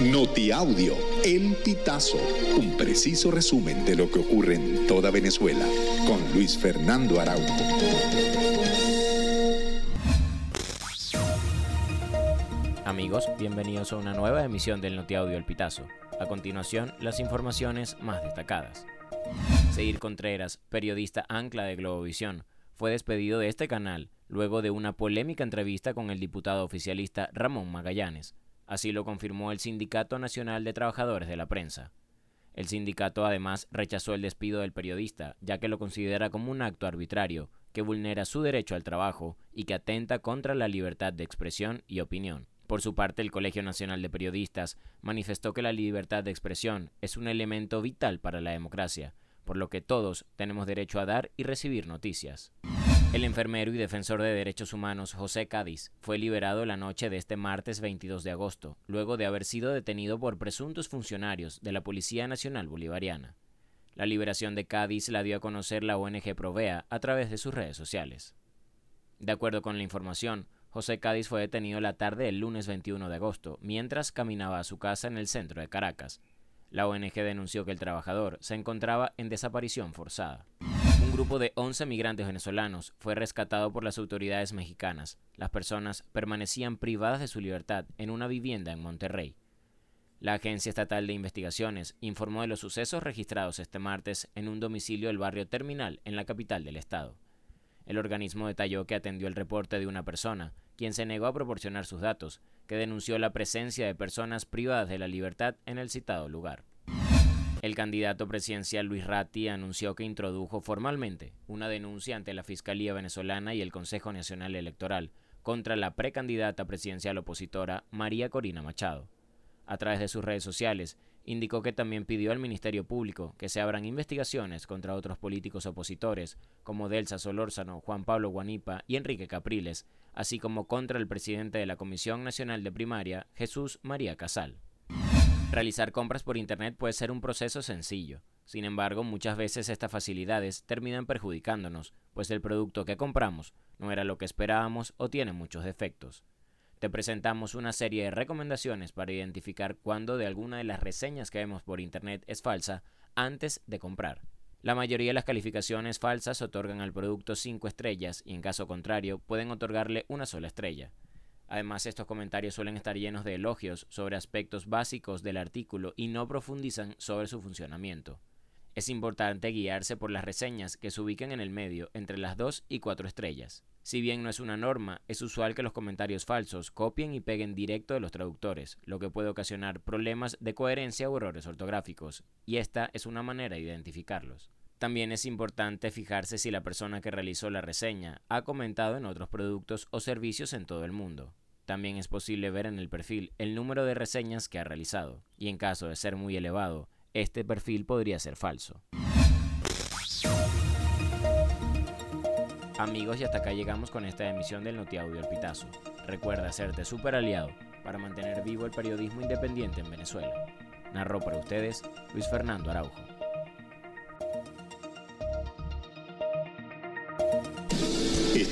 Notiaudio, El Pitazo, un preciso resumen de lo que ocurre en toda Venezuela, con Luis Fernando Araújo. Amigos, bienvenidos a una nueva emisión del Notiaudio El Pitazo. A continuación, las informaciones más destacadas. Seguir Contreras, periodista ancla de Globovisión, fue despedido de este canal luego de una polémica entrevista con el diputado oficialista Ramón Magallanes. Así lo confirmó el Sindicato Nacional de Trabajadores de la Prensa. El sindicato además rechazó el despido del periodista, ya que lo considera como un acto arbitrario que vulnera su derecho al trabajo y que atenta contra la libertad de expresión y opinión. Por su parte, el Colegio Nacional de Periodistas manifestó que la libertad de expresión es un elemento vital para la democracia, por lo que todos tenemos derecho a dar y recibir noticias. El enfermero y defensor de derechos humanos José Cádiz fue liberado la noche de este martes 22 de agosto, luego de haber sido detenido por presuntos funcionarios de la Policía Nacional Bolivariana. La liberación de Cádiz la dio a conocer la ONG Provea a través de sus redes sociales. De acuerdo con la información, José Cádiz fue detenido la tarde del lunes 21 de agosto, mientras caminaba a su casa en el centro de Caracas. La ONG denunció que el trabajador se encontraba en desaparición forzada. Un grupo de 11 migrantes venezolanos fue rescatado por las autoridades mexicanas. Las personas permanecían privadas de su libertad en una vivienda en Monterrey. La Agencia Estatal de Investigaciones informó de los sucesos registrados este martes en un domicilio del barrio Terminal en la capital del estado. El organismo detalló que atendió el reporte de una persona, quien se negó a proporcionar sus datos, que denunció la presencia de personas privadas de la libertad en el citado lugar. El candidato presidencial Luis Ratti anunció que introdujo formalmente una denuncia ante la Fiscalía venezolana y el Consejo Nacional Electoral contra la precandidata presidencial opositora María Corina Machado. A través de sus redes sociales, indicó que también pidió al Ministerio Público que se abran investigaciones contra otros políticos opositores como Delsa Solórzano, Juan Pablo Guanipa y Enrique Capriles, así como contra el presidente de la Comisión Nacional de Primaria, Jesús María Casal. Realizar compras por Internet puede ser un proceso sencillo. Sin embargo, muchas veces estas facilidades terminan perjudicándonos, pues el producto que compramos no era lo que esperábamos o tiene muchos defectos. Te presentamos una serie de recomendaciones para identificar cuándo de alguna de las reseñas que vemos por Internet es falsa antes de comprar. La mayoría de las calificaciones falsas otorgan al producto 5 estrellas y en caso contrario pueden otorgarle una sola estrella. Además, estos comentarios suelen estar llenos de elogios sobre aspectos básicos del artículo y no profundizan sobre su funcionamiento. Es importante guiarse por las reseñas que se ubican en el medio entre las 2 y 4 estrellas. Si bien no es una norma, es usual que los comentarios falsos copien y peguen directo de los traductores, lo que puede ocasionar problemas de coherencia o errores ortográficos, y esta es una manera de identificarlos. También es importante fijarse si la persona que realizó la reseña ha comentado en otros productos o servicios en todo el mundo. También es posible ver en el perfil el número de reseñas que ha realizado, y en caso de ser muy elevado, este perfil podría ser falso. Amigos, y hasta acá llegamos con esta emisión del Notiaudio El Pitazo. Recuerda hacerte super aliado para mantener vivo el periodismo independiente en Venezuela. Narró para ustedes Luis Fernando Araujo.